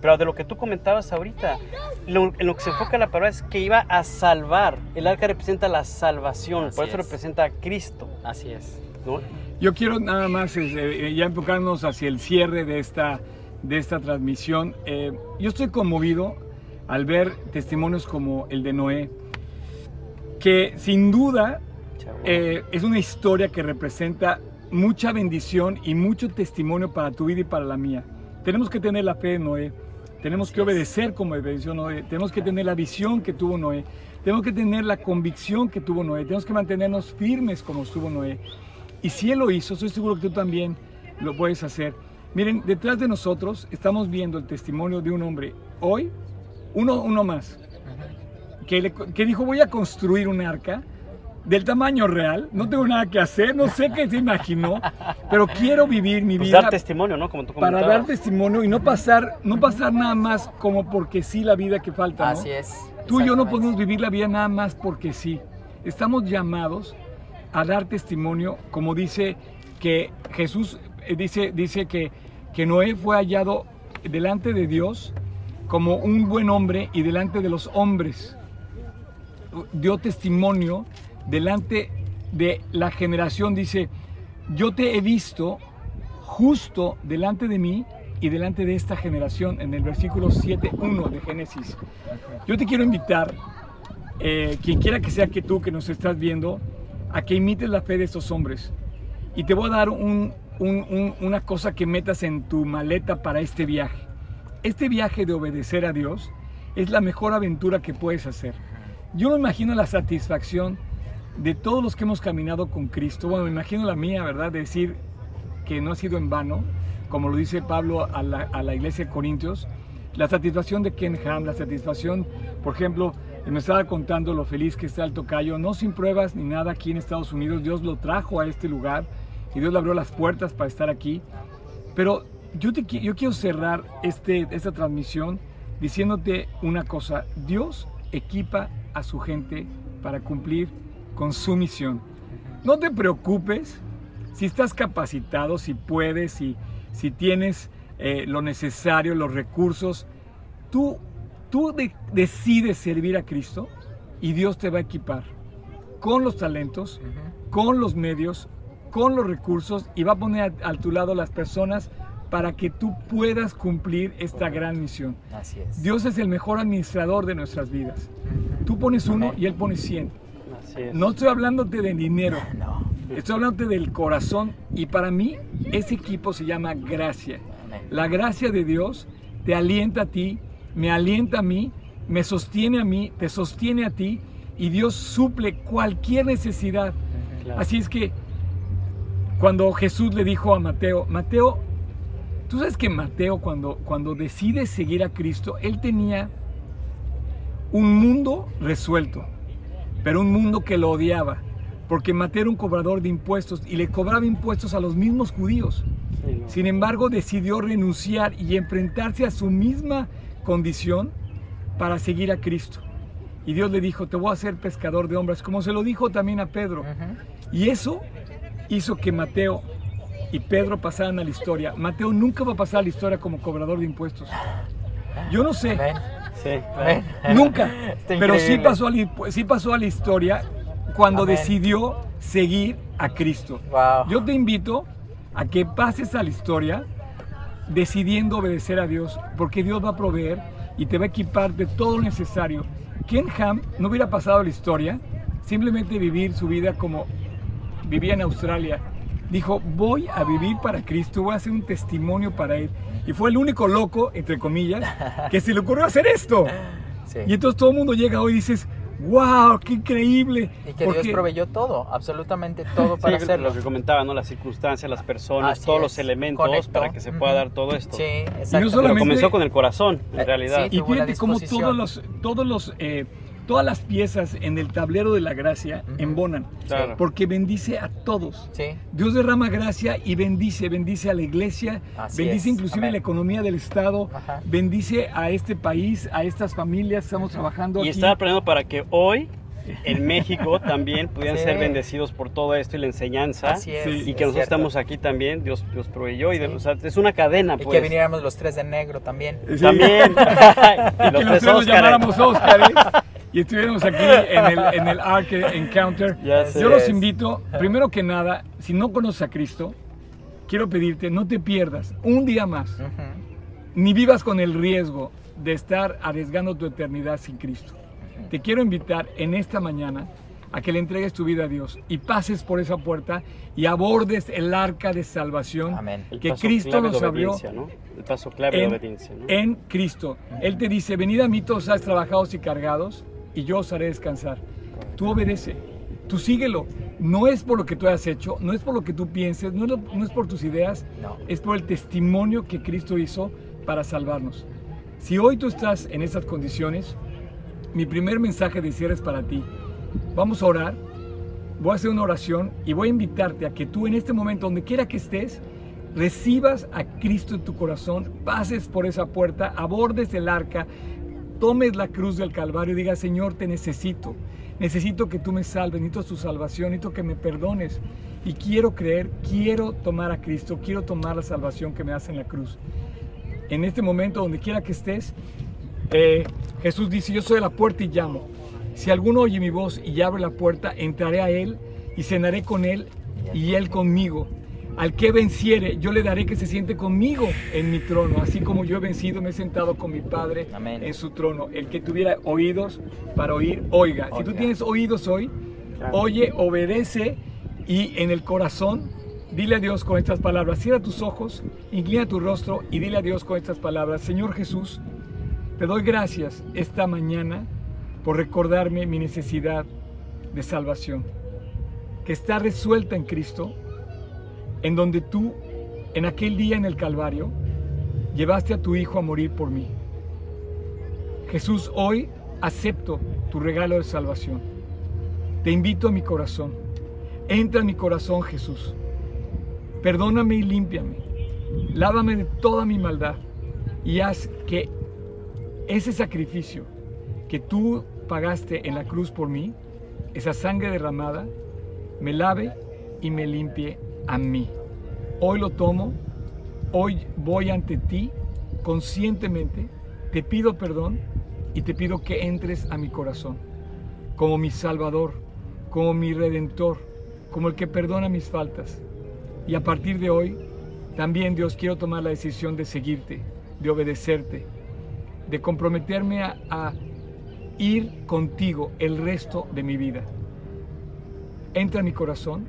pero de lo que tú comentabas ahorita, en lo que se enfoca la palabra es que iba a salvar. El arca representa la salvación, por eso representa a Cristo. Así es. ¿no? Yo quiero nada más este, eh, ya enfocarnos hacia el cierre de esta, de esta transmisión. Eh, yo estoy conmovido al ver testimonios como el de Noé, que sin duda eh, es una historia que representa mucha bendición y mucho testimonio para tu vida y para la mía. Tenemos que tener la fe de Noé, tenemos que obedecer como obedeció Noé, tenemos que tener la visión que tuvo Noé, tenemos que tener la convicción que tuvo Noé, tenemos que mantenernos firmes como estuvo Noé. Y si Él lo hizo, estoy seguro que tú también lo puedes hacer. Miren, detrás de nosotros estamos viendo el testimonio de un hombre, hoy, uno, uno más, que, que dijo, voy a construir un arca del tamaño real, no tengo nada que hacer, no sé qué se imaginó, pero quiero vivir mi pues vida. Dar testimonio, ¿no? Como tú Para dar testimonio y no pasar, no pasar nada más como porque sí la vida que falta, Así es. Tú y yo no podemos vivir la vida nada más porque sí. Estamos llamados a dar testimonio, como dice que Jesús eh, dice, dice que, que Noé fue hallado delante de Dios como un buen hombre y delante de los hombres. Dio testimonio delante de la generación, dice, yo te he visto justo delante de mí y delante de esta generación, en el versículo 7.1 de Génesis. Yo te quiero invitar, eh, quien quiera que sea que tú que nos estás viendo, a que imites la fe de estos hombres. Y te voy a dar una cosa que metas en tu maleta para este viaje. Este viaje de obedecer a Dios es la mejor aventura que puedes hacer. Yo me imagino la satisfacción de todos los que hemos caminado con Cristo. Bueno, me imagino la mía, ¿verdad? De decir que no ha sido en vano, como lo dice Pablo a la, a la iglesia de Corintios. La satisfacción de Ken Ham, la satisfacción, por ejemplo, me estaba contando lo feliz que está el tocayo, no sin pruebas ni nada aquí en Estados Unidos. Dios lo trajo a este lugar y Dios le abrió las puertas para estar aquí. Pero yo, te, yo quiero cerrar este, esta transmisión diciéndote una cosa. Dios equipa a su gente para cumplir con su misión. No te preocupes si estás capacitado, si puedes, si, si tienes eh, lo necesario, los recursos. Tú tú decides servir a Cristo y Dios te va a equipar con los talentos, con los medios, con los recursos y va a poner a, tu lado las personas para que tú puedas cumplir esta gran misión. Así es. Dios es el mejor administrador de nuestras vidas. Tú pones uno y Él pone cien. No estoy hablándote de dinero. No. Estoy hablándote del corazón y para mí ese equipo se llama gracia. La gracia de Dios te alienta a ti, me alienta a mí, me sostiene a mí, te sostiene a ti y Dios suple cualquier necesidad. Así es que cuando Jesús le dijo a Mateo, Mateo, tú sabes que Mateo cuando, cuando decide seguir a Cristo, él tenía un mundo resuelto, pero un mundo que lo odiaba, porque Mateo era un cobrador de impuestos y le cobraba impuestos a los mismos judíos. Sin embargo, decidió renunciar y enfrentarse a su misma condición para seguir a Cristo. Y Dios le dijo, te voy a hacer pescador de hombres, como se lo dijo también a Pedro. Y eso hizo que Mateo y Pedro pasaran a la historia. Mateo nunca va a pasar a la historia como cobrador de impuestos. Yo no sé. Nunca. Pero sí pasó, a la, sí pasó a la historia cuando decidió seguir a Cristo. Yo te invito a que pases a la historia decidiendo obedecer a Dios, porque Dios va a proveer y te va a equipar de todo lo necesario. Ken Ham no hubiera pasado la historia, simplemente vivir su vida como vivía en Australia. Dijo, voy a vivir para Cristo, voy a hacer un testimonio para Él. Y fue el único loco, entre comillas, que se le ocurrió hacer esto. Y entonces todo el mundo llega hoy y dices, ¡Wow! ¡Qué increíble! Y que Dios proveyó todo, absolutamente todo para hacerlo. Lo que comentaba, ¿no? Las circunstancias, las personas, todos los elementos para que se pueda dar todo esto. Sí, exacto. Y no solamente... Pero comenzó con el corazón, en eh, realidad. y fíjate cómo todos los, todos los eh, todas las piezas en el tablero de la gracia embonan. Porque bendice a todos. Dios derrama gracia y bendice, bendice a la iglesia, bendice inclusive la economía del Estado, bendice a este país, a estas familias, estamos trabajando. Y está planeando para que hoy en México también pudieran ser bendecidos por todo esto y la enseñanza. y que nosotros estamos aquí también, Dios, Dios proveyó. Y es una cadena. Y pues. que viniéramos los tres de negro también. También. y, los tres nos llamáramos Oscar. ¿eh? y estuviéramos aquí en el, en el Ark Encounter. Yo los invito, primero que nada, si no conoces a Cristo, quiero pedirte, no te pierdas un día más, ni vivas con el riesgo de estar arriesgando tu eternidad sin Cristo. Te quiero invitar en esta mañana a que le entregues tu vida a Dios y pases por esa puerta y abordes el arca de salvación que Cristo nos abrió. El paso clave en, de obediencia. En Cristo. Él te dice, venid a mí todos has trabajados y cargados y yo os haré descansar. Tú obedece, tú síguelo. No es por lo que tú hayas hecho, no es por lo que tú pienses, no es, por tus ideas, es por el testimonio que Cristo hizo para salvarnos. Si hoy tú estás en esas condiciones, mi primer mensaje de cierre es para ti. Vamos a orar, voy a hacer una oración y voy a invitarte a que tú en este momento, donde quiera que estés, recibas a Cristo en tu corazón, pases por esa puerta, abordes el arca, tomes la cruz del Calvario y digas, Señor, te necesito. Necesito que tú me salves, necesito tu salvación, necesito que me perdones. Y quiero creer, quiero tomar a Cristo, quiero tomar la salvación que me hace en la cruz. En este momento, donde quiera que estés, eh, Jesús dice, yo soy la puerta y llamo. Si alguno oye mi voz y abre la puerta, entraré a Él y cenaré con Él y Él conmigo. Al que venciere, yo le daré que se siente conmigo en mi trono, así como yo he vencido, me he sentado con mi Padre en su trono. El que tuviera oídos para oír, oiga. Si tú tienes oídos hoy, oye, obedece y en el corazón, dile a Dios con estas palabras. Cierra tus ojos, inclina tu rostro y dile a Dios con estas palabras. Señor Jesús, te doy gracias esta mañana por recordarme mi necesidad de salvación, que está resuelta en Cristo en donde tú, en aquel día en el Calvario, llevaste a tu Hijo a morir por mí. Jesús, hoy acepto tu regalo de salvación. Te invito a mi corazón. Entra en mi corazón, Jesús. Perdóname y límpiame. Lávame de toda mi maldad y haz que ese sacrificio que tú pagaste en la cruz por mí, esa sangre derramada, me lave y me limpie a mí. Hoy lo tomo, hoy voy ante ti conscientemente, te pido perdón y te pido que entres a mi corazón como mi Salvador, como mi Redentor, como el que perdona mis faltas. Y a partir de hoy, también Dios quiero tomar la decisión de seguirte, de obedecerte, de comprometerme a, ir contigo el resto de mi vida. Entra a mi corazón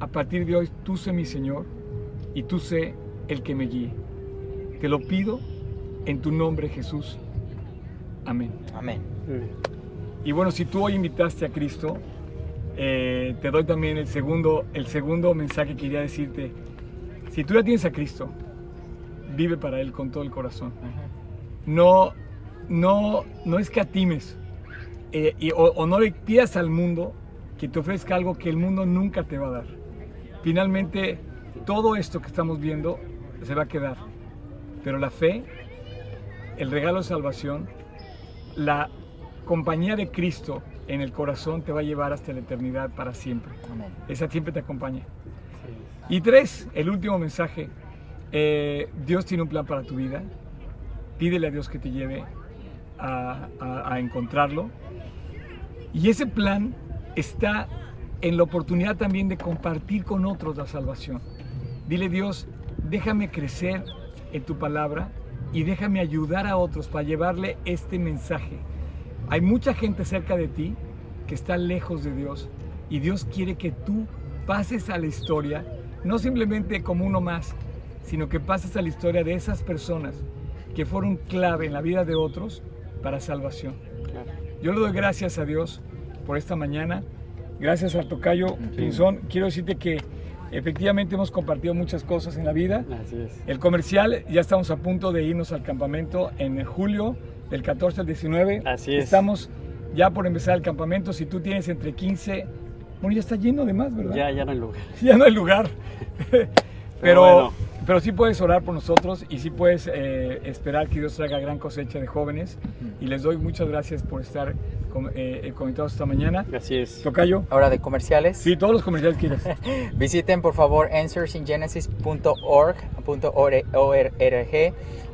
a partir de hoy tú sé mi Señor y tú sé el que me guíe. Te lo pido en tu nombre Jesús. Amén. Amén. Y bueno, si tú hoy invitaste a Cristo, eh, te doy también el segundo, el segundo mensaje que quería decirte. Si tú ya tienes a Cristo, vive para Él con todo el corazón. No, no, no escatimes eh, y, o, o no le pidas al mundo que te ofrezca algo que el mundo nunca te va a dar. Finalmente, todo esto que estamos viendo se va a quedar. Pero la fe, el regalo de salvación, la compañía de Cristo en el corazón te va a llevar hasta la eternidad para siempre. Esa siempre te acompaña. Y tres, el último mensaje. Eh, Dios tiene un plan para tu vida. Pídele a Dios que te lleve a, a encontrarlo. Y ese plan está en la oportunidad también de compartir con otros la salvación. Dile Dios, déjame crecer en tu palabra y déjame ayudar a otros para llevarle este mensaje. Hay mucha gente cerca de ti que está lejos de Dios y Dios quiere que tú pases a la historia, no simplemente como uno más, sino que pases a la historia de esas personas que fueron clave en la vida de otros para salvación. Yo le doy gracias a Dios por esta mañana. Gracias al tocayo Pinzón. Quiero decirte que efectivamente hemos compartido muchas cosas en la vida. Así es. El comercial, ya estamos a punto de irnos al campamento en julio, del 14 al 19. Así es. Estamos ya por empezar el campamento. Si tú tienes entre 15, bueno, ya está lleno de más, ¿verdad? Ya, ya no hay lugar. Ya no hay lugar. Pero, bueno. Pero sí puedes orar por nosotros y sí puedes eh, esperar que Dios traiga gran cosecha de jóvenes. Y les doy muchas gracias por estar con, eh, conectados esta mañana. Así es. Tocayo. Ahora de comerciales. Sí, todos los comerciales que quieras. Visiten por favor answersingenesis.org.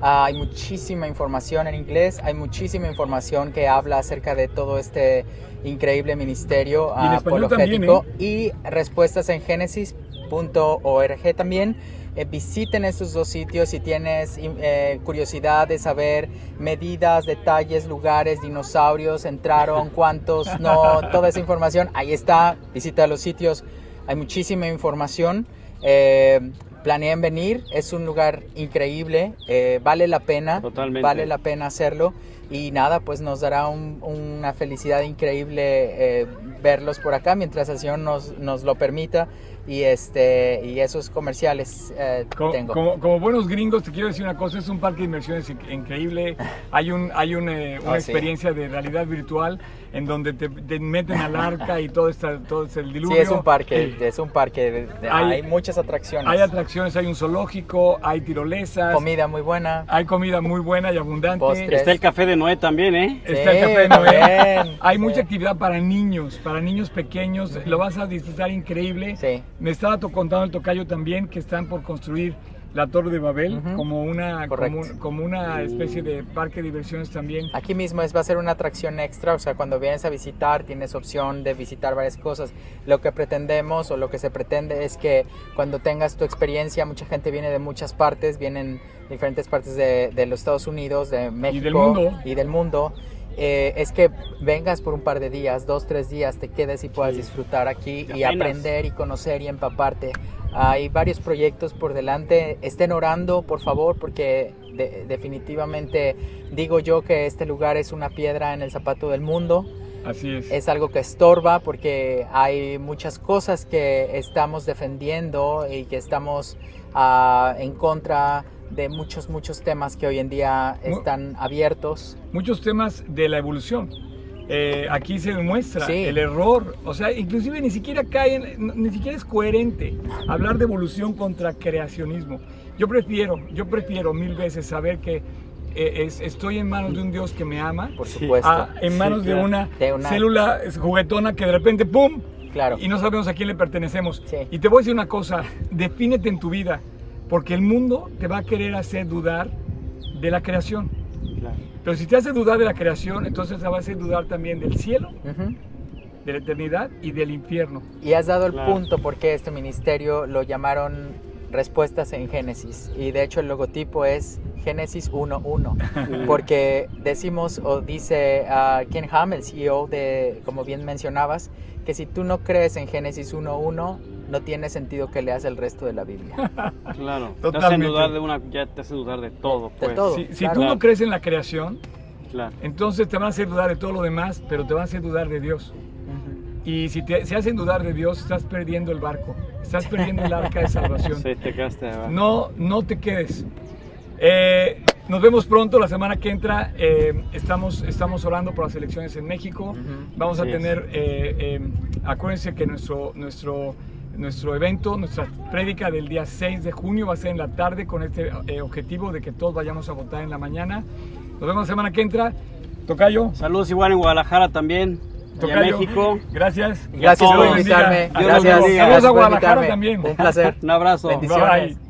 Ah, hay muchísima información en inglés, hay muchísima información que habla acerca de todo este increíble ministerio español apologético también, y respuestas en genesis.org también. Eh, visiten estos dos sitios si tienes eh, curiosidad de saber medidas, detalles, lugares, dinosaurios, entraron, cuántos, no, toda esa información. Ahí está, visita los sitios, hay muchísima información. Eh, planeen venir, es un lugar increíble, eh, vale la pena, Totalmente. vale la pena hacerlo y nada, pues nos dará un- una felicidad increíble verlos por acá mientras el Señor nos, nos lo permita y este y esos comerciales eh, Como, tengo. como- como buenos gringos, te quiero decir una cosa, es un parque de inversiones inc- increíble. Hay, un, hay un, eh, una Oh, sí. experiencia de realidad virtual en donde te, te meten al arca y todo, está, todo es el diluvio. Sí, es un parque, Eh, es un parque, de- de- hay- hay, muchas atracciones, hay atracciones, hay un zoológico, hay tirolesas, comida muy buena, hay comida muy buena y abundante. Postres. Está el café de Noé también, ¿eh? Está el Sí, café de Noé. también, Hay sí. mucha actividad para niños, para niños pequeños. Lo vas a disfrutar increíble. Sí. Me estaba contando el tocayo también que están por construir la Torre de Babel Ujú. como, una, como, como una especie de parque de diversiones también. Aquí mismo es, va a ser una atracción extra, o sea, cuando vienes a visitar tienes opción de visitar varias cosas. Lo que pretendemos o lo que se pretende es que cuando tengas tu experiencia, mucha gente viene de muchas partes, vienen diferentes partes de, de los Estados Unidos, de México del mundo. y del mundo. Eh, es que vengas por un par de días, dos, tres días, te quedes y puedas Sí. disfrutar aquí y aprender y conocer y empaparte. Hay varios proyectos por delante. Estén orando, por favor, porque de- definitivamente digo yo que este lugar es una piedra en el zapato del mundo. Así es. Es algo que estorba porque hay muchas cosas que estamos defendiendo y que estamos ah, en contra de muchos, muchos temas que hoy en día están abiertos. Muchos temas de la evolución. Eh, aquí se demuestra Sí. el error, o sea, inclusive ni siquiera cae, en- ni siquiera es coherente hablar de evolución contra creacionismo. Yo prefiero, yo prefiero mil veces saber que eh, es- estoy en manos de un Dios que me ama, Por supuesto. a- en manos Sí, de, una De una- célula juguetona que de repente ¡pum! claro. y no sabemos a quién le pertenecemos. Sí. Y te voy a decir una cosa, defínete en tu vida, porque el mundo te va a querer hacer dudar de la creación. Claro. Pero si te hace dudar de la creación, entonces te va a hacer dudar también del cielo, de la eternidad y del infierno. Y has dado el Claro. punto porque este ministerio lo llamaron Respuestas en Génesis. Y de hecho el logotipo es Génesis 1.1. Porque decimos o dice ah, Ken Ham, el CEO de, como bien mencionabas, que si tú no crees en Génesis 1.1, no tiene sentido que leas el resto de la Biblia. Claro. Te hacen Totalmente. dudar de una, ya te hacen dudar de todo, De pues. todo. Si, si claro. tú no crees en la creación, Claro. entonces te van a hacer dudar de todo lo demás, pero te van a hacer dudar de Dios. Y si te se hacen dudar de Dios, estás perdiendo el barco, estás perdiendo el arca de salvación. Sí, te. No, no te quedes. Eh, nos vemos pronto la semana que entra. eh, estamos, estamos orando por las elecciones en México. Ujú. Vamos a Así es. tener, eh, eh, acuérdense que nuestro, nuestro, nuestro evento, nuestra prédica del día 6 de junio va a ser en la tarde con este eh, objetivo de que todos vayamos a votar en la mañana. Nos vemos la semana que entra. Tocayo. Saludos igual en Guadalajara también. Tocayo. México. Gracias. Gracias por invitarme. Gracias, Saludos a por Guadalajara invitarme. también. Un placer. Un abrazo. Bendiciones. Bye.